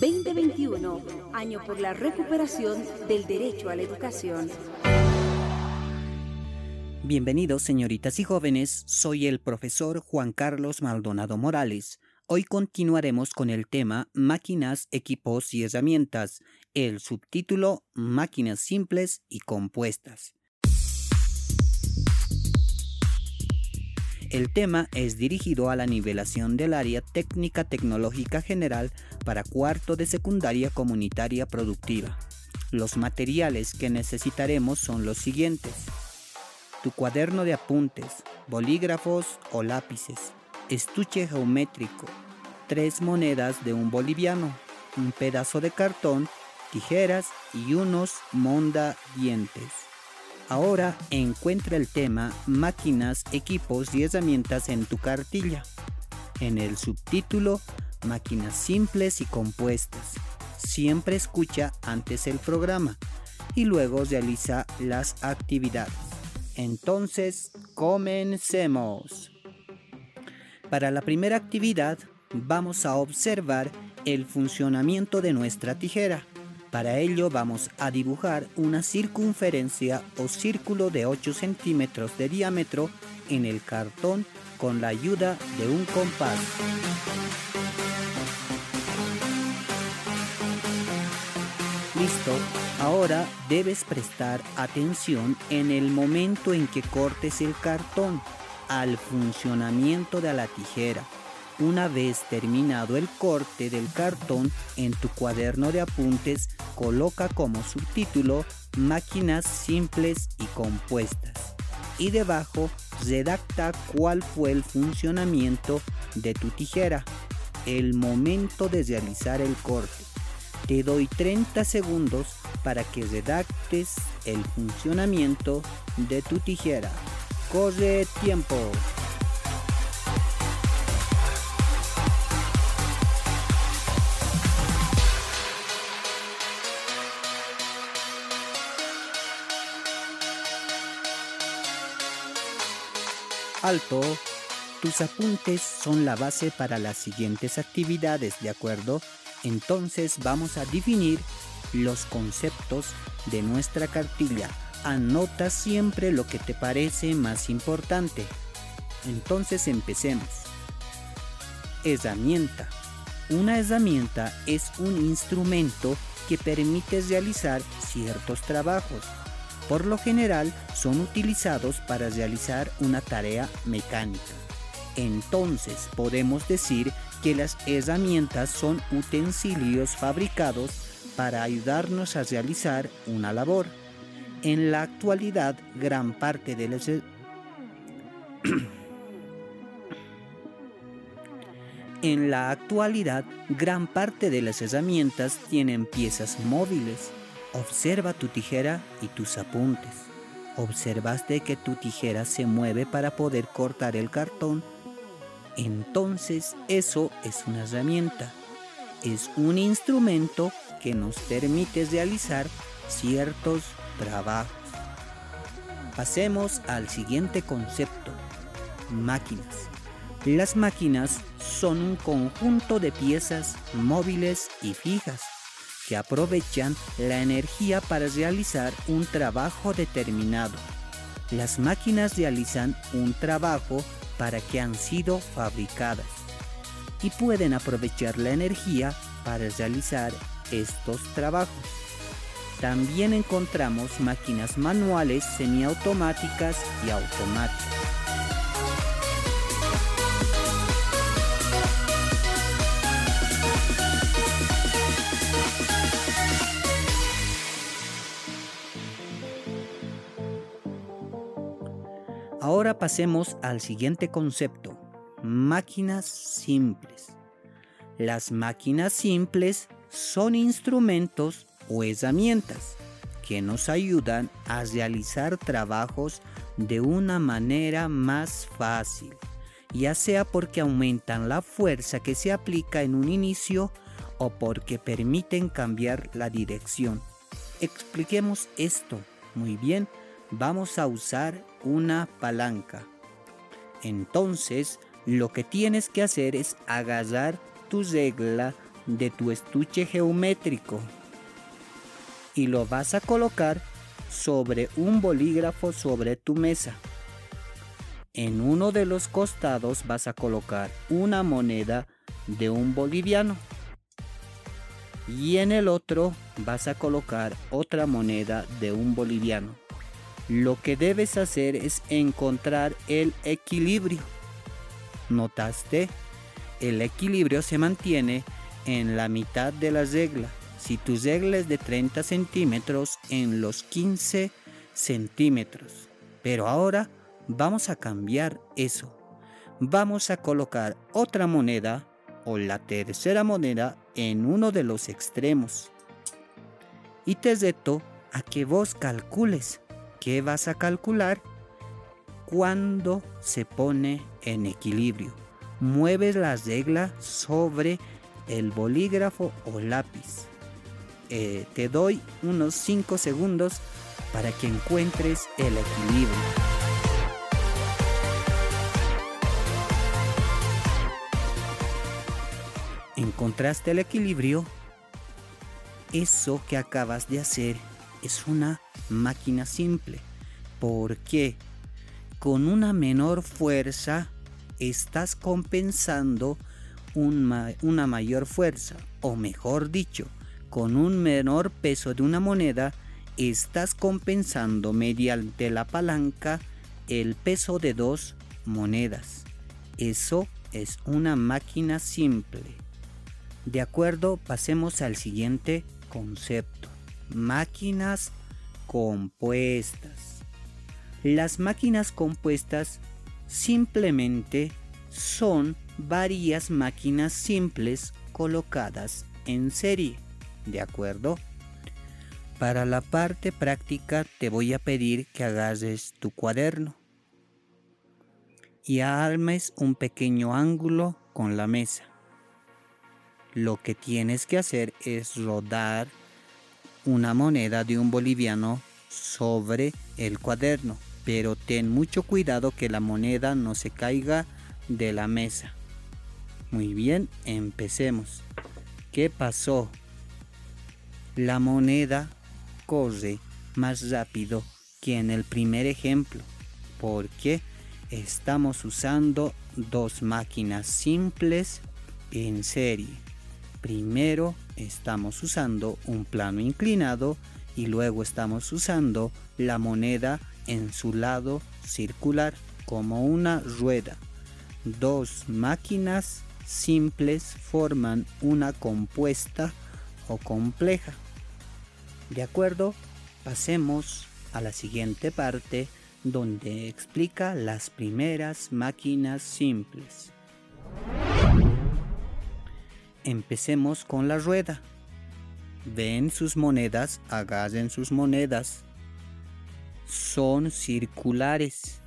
2021, año por la recuperación del derecho a la educación. Bienvenidos señoritas y jóvenes, soy el profesor Juan Carlos Maldonado Morales. Hoy continuaremos con el tema Máquinas, equipos y herramientas, el subtítulo Máquinas simples y compuestas. El tema es dirigido a la nivelación del área técnica tecnológica general para cuarto de secundaria comunitaria productiva. Los materiales que necesitaremos son los siguientes. Tu cuaderno de apuntes, bolígrafos o lápices, estuche geométrico, tres monedas de un boliviano, un pedazo de cartón, tijeras y unos monda dientes. Ahora encuentra el tema Máquinas, equipos y herramientas en tu cartilla. En el subtítulo Máquinas simples y compuestas. Siempre escucha antes el programa y luego realiza las actividades. Entonces, comencemos. Para la primera actividad, vamos a observar el funcionamiento de nuestra tijera. Para ello vamos a dibujar una circunferencia o círculo de 8 centímetros de diámetro en el cartón con la ayuda de un compás. Listo, ahora debes prestar atención en el momento en que cortes el cartón al funcionamiento de la tijera una vez terminado el corte del cartón en tu cuaderno de apuntes, coloca como subtítulo Máquinas simples y compuestas. Y debajo redacta cuál fue el funcionamiento de tu tijera, el momento de realizar el corte. Te doy 30 segundos para que redactes el funcionamiento de tu tijera. Corre tiempo. Tus apuntes son la base para las siguientes actividades, ¿de acuerdo? Entonces vamos a definir los conceptos de nuestra cartilla. Anota siempre lo que te parece más importante. Entonces empecemos. Herramienta. Una herramienta es un instrumento que permite realizar ciertos trabajos por lo general son utilizados para realizar una tarea mecánica. Entonces podemos decir que las herramientas son utensilios fabricados para ayudarnos a realizar una labor. En la actualidad, gran parte de las En la actualidad, gran parte de las herramientas tienen piezas móviles Observa tu tijera y tus apuntes. ¿Observaste que tu tijera se mueve para poder cortar el cartón? Entonces eso es una herramienta. Es un instrumento que nos permite realizar ciertos trabajos. Pasemos al siguiente concepto. Máquinas. Las máquinas son un conjunto de piezas móviles y fijas que aprovechan la energía para realizar un trabajo determinado. Las máquinas realizan un trabajo para que han sido fabricadas y pueden aprovechar la energía para realizar estos trabajos. También encontramos máquinas manuales semiautomáticas y automáticas. Ahora pasemos al siguiente concepto, máquinas simples. Las máquinas simples son instrumentos o herramientas que nos ayudan a realizar trabajos de una manera más fácil, ya sea porque aumentan la fuerza que se aplica en un inicio o porque permiten cambiar la dirección. Expliquemos esto muy bien vamos a usar una palanca. Entonces, lo que tienes que hacer es agarrar tu regla de tu estuche geométrico y lo vas a colocar sobre un bolígrafo sobre tu mesa. En uno de los costados vas a colocar una moneda de un boliviano y en el otro vas a colocar otra moneda de un boliviano. Lo que debes hacer es encontrar el equilibrio. ¿Notaste? El equilibrio se mantiene en la mitad de la regla. Si tu regla es de 30 centímetros, en los 15 centímetros. Pero ahora vamos a cambiar eso. Vamos a colocar otra moneda o la tercera moneda en uno de los extremos. Y te reto a que vos calcules qué vas a calcular cuando se pone en equilibrio. Mueves la regla sobre el bolígrafo o lápiz. Eh, te doy unos 5 segundos para que encuentres el equilibrio. ¿Encontraste el equilibrio? Eso que acabas de hacer es una máquina simple. porque Con una menor fuerza estás compensando una mayor fuerza, o mejor dicho, con un menor peso de una moneda, estás compensando mediante la palanca el peso de dos monedas. Eso es una máquina simple. De acuerdo, pasemos al siguiente concepto. Máquinas compuestas. Las máquinas compuestas simplemente son varias máquinas simples colocadas en serie. ¿De acuerdo? Para la parte práctica te voy a pedir que agarres tu cuaderno y armes un pequeño ángulo con la mesa lo que tienes que hacer es rodar una moneda de un boliviano sobre el cuaderno, pero ten mucho cuidado que la moneda no se caiga de la mesa. Muy bien, empecemos. ¿Qué pasó? La moneda corre más rápido que en el primer ejemplo, porque estamos usando dos máquinas simples en serie. Primero estamos usando un plano inclinado y luego estamos usando la moneda en su lado circular como una rueda. Dos máquinas simples forman una compuesta o compleja. ¿De acuerdo? Pasemos a la siguiente parte donde explica las primeras máquinas simples. Empecemos con la rueda. Ven sus monedas, agarren sus monedas. Son circulares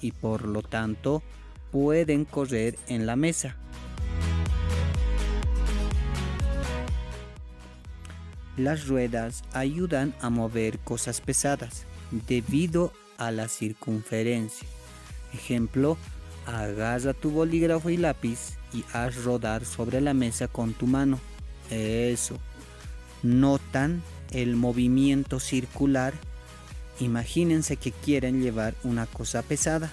y por lo tanto pueden correr en la mesa. Las ruedas ayudan a mover cosas pesadas debido a la circunferencia. Ejemplo, agarra tu bolígrafo y lápiz y haz rodar sobre la mesa con tu mano. Eso. Notan el movimiento circular. Imagínense que quieren llevar una cosa pesada.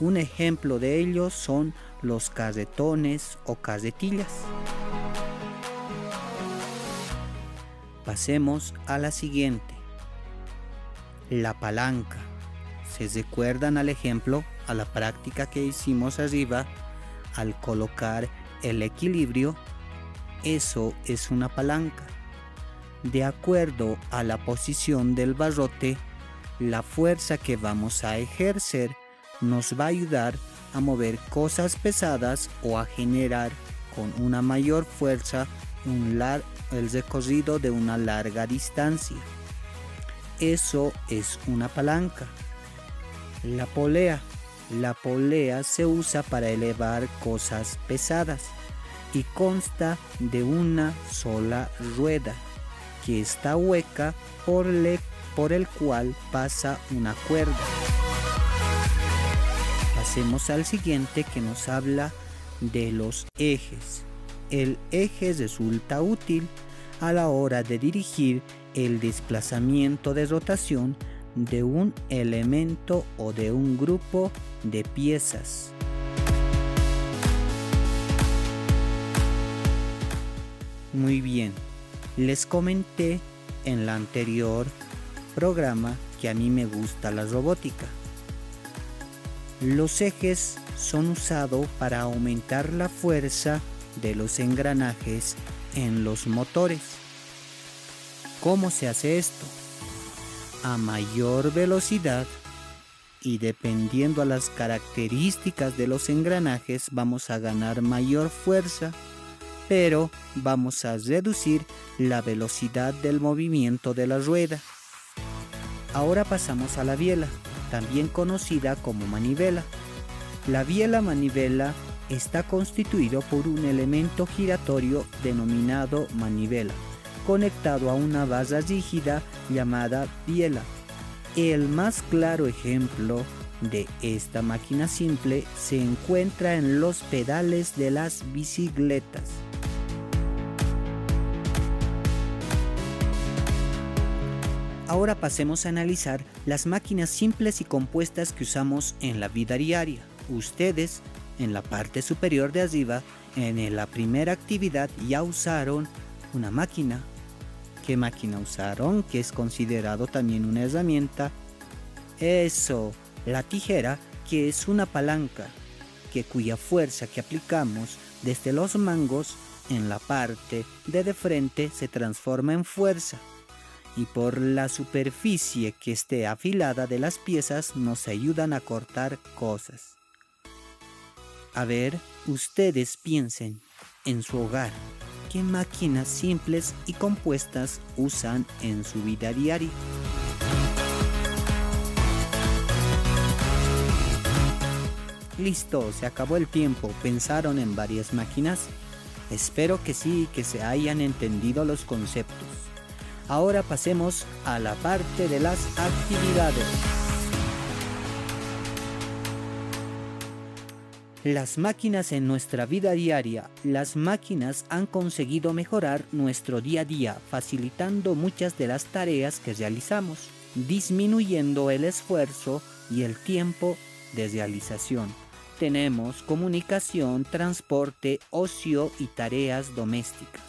Un ejemplo de ello son los carretones o carretillas. Pasemos a la siguiente. La palanca. ¿Se recuerdan al ejemplo, a la práctica que hicimos arriba? al colocar el equilibrio, eso es una palanca. De acuerdo a la posición del barrote, la fuerza que vamos a ejercer nos va a ayudar a mover cosas pesadas o a generar con una mayor fuerza un el recorrido de una larga distancia. Eso es una palanca. La polea la polea se usa para elevar cosas pesadas y consta de una sola rueda que está hueca por, por el cual pasa una cuerda. Pasemos al siguiente que nos habla de los ejes. el eje resulta útil a la hora de dirigir el desplazamiento de rotación de un elemento o de un grupo de piezas. Muy bien, les comenté en el anterior programa que a mí me gusta la robótica. Los ejes son usados para aumentar la fuerza de los engranajes en los motores. ¿Cómo se hace esto? A mayor velocidad y dependiendo a las características de los engranajes vamos a ganar mayor fuerza, pero vamos a reducir la velocidad del movimiento de la rueda. Ahora pasamos a la biela, también conocida como manivela. La biela manivela está constituido por un elemento giratorio denominado manivela, conectado a una base rígida llamada biela. El más claro ejemplo de esta máquina simple se encuentra en los pedales de las bicicletas. Ahora pasemos a analizar las máquinas simples y compuestas que usamos en la vida diaria. Ustedes en la parte superior de arriba, en la primera actividad ya usaron una máquina. ¿Qué máquina usaron? Que es considerado también una herramienta. Eso, la tijera, que es una palanca, que cuya fuerza que aplicamos desde los mangos en la parte de de frente se transforma en fuerza y por la superficie que esté afilada de las piezas nos ayudan a cortar cosas. A ver, ustedes piensen en su hogar. ¿Qué máquinas simples y compuestas usan en su vida diaria? Listo, se acabó el tiempo. ¿Pensaron en varias máquinas? Espero que sí, que se hayan entendido los conceptos. Ahora pasemos a la parte de las actividades. Las máquinas en nuestra vida diaria, las máquinas han conseguido mejorar nuestro día a día, facilitando muchas de las tareas que realizamos, disminuyendo el esfuerzo y el tiempo de realización. Tenemos comunicación, transporte, ocio y tareas domésticas.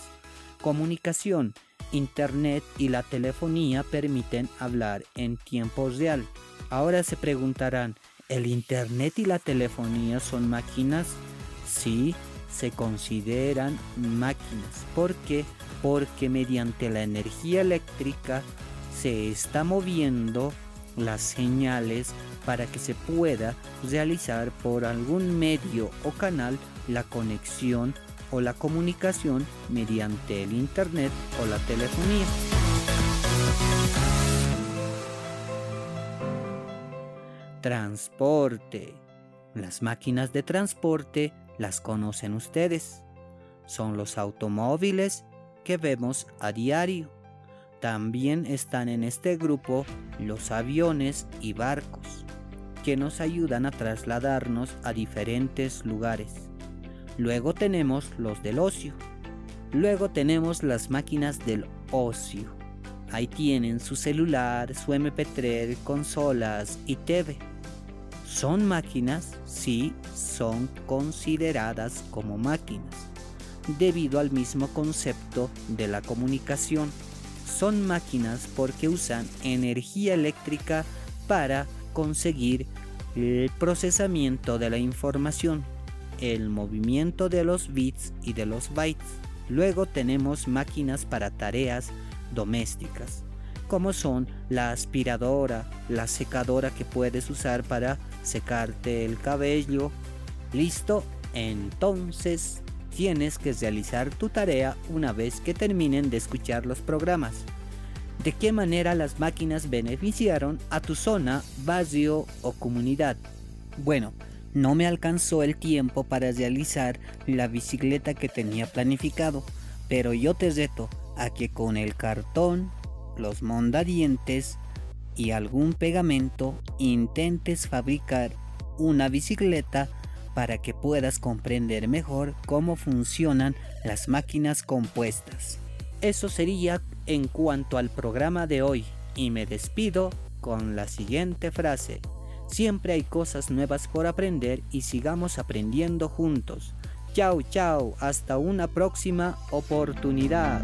Comunicación, Internet y la telefonía permiten hablar en tiempo real. Ahora se preguntarán, ¿El Internet y la telefonía son máquinas? Sí, se consideran máquinas. ¿Por qué? Porque mediante la energía eléctrica se está moviendo las señales para que se pueda realizar por algún medio o canal la conexión o la comunicación mediante el Internet o la telefonía. Transporte. Las máquinas de transporte las conocen ustedes. Son los automóviles que vemos a diario. También están en este grupo los aviones y barcos, que nos ayudan a trasladarnos a diferentes lugares. Luego tenemos los del ocio. Luego tenemos las máquinas del ocio. Ahí tienen su celular, su MP3, consolas y TV. ¿Son máquinas? Sí, son consideradas como máquinas, debido al mismo concepto de la comunicación. Son máquinas porque usan energía eléctrica para conseguir el procesamiento de la información, el movimiento de los bits y de los bytes. Luego tenemos máquinas para tareas domésticas, como son la aspiradora, la secadora que puedes usar para secarte el cabello. Listo, entonces tienes que realizar tu tarea una vez que terminen de escuchar los programas. ¿De qué manera las máquinas beneficiaron a tu zona, barrio o comunidad? Bueno, no me alcanzó el tiempo para realizar la bicicleta que tenía planificado, pero yo te reto a que con el cartón, los mondadientes y algún pegamento intentes fabricar una bicicleta para que puedas comprender mejor cómo funcionan las máquinas compuestas. Eso sería en cuanto al programa de hoy y me despido con la siguiente frase. Siempre hay cosas nuevas por aprender y sigamos aprendiendo juntos. Chao, chao, hasta una próxima oportunidad.